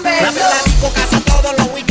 un beso. La disco, casa, todos los.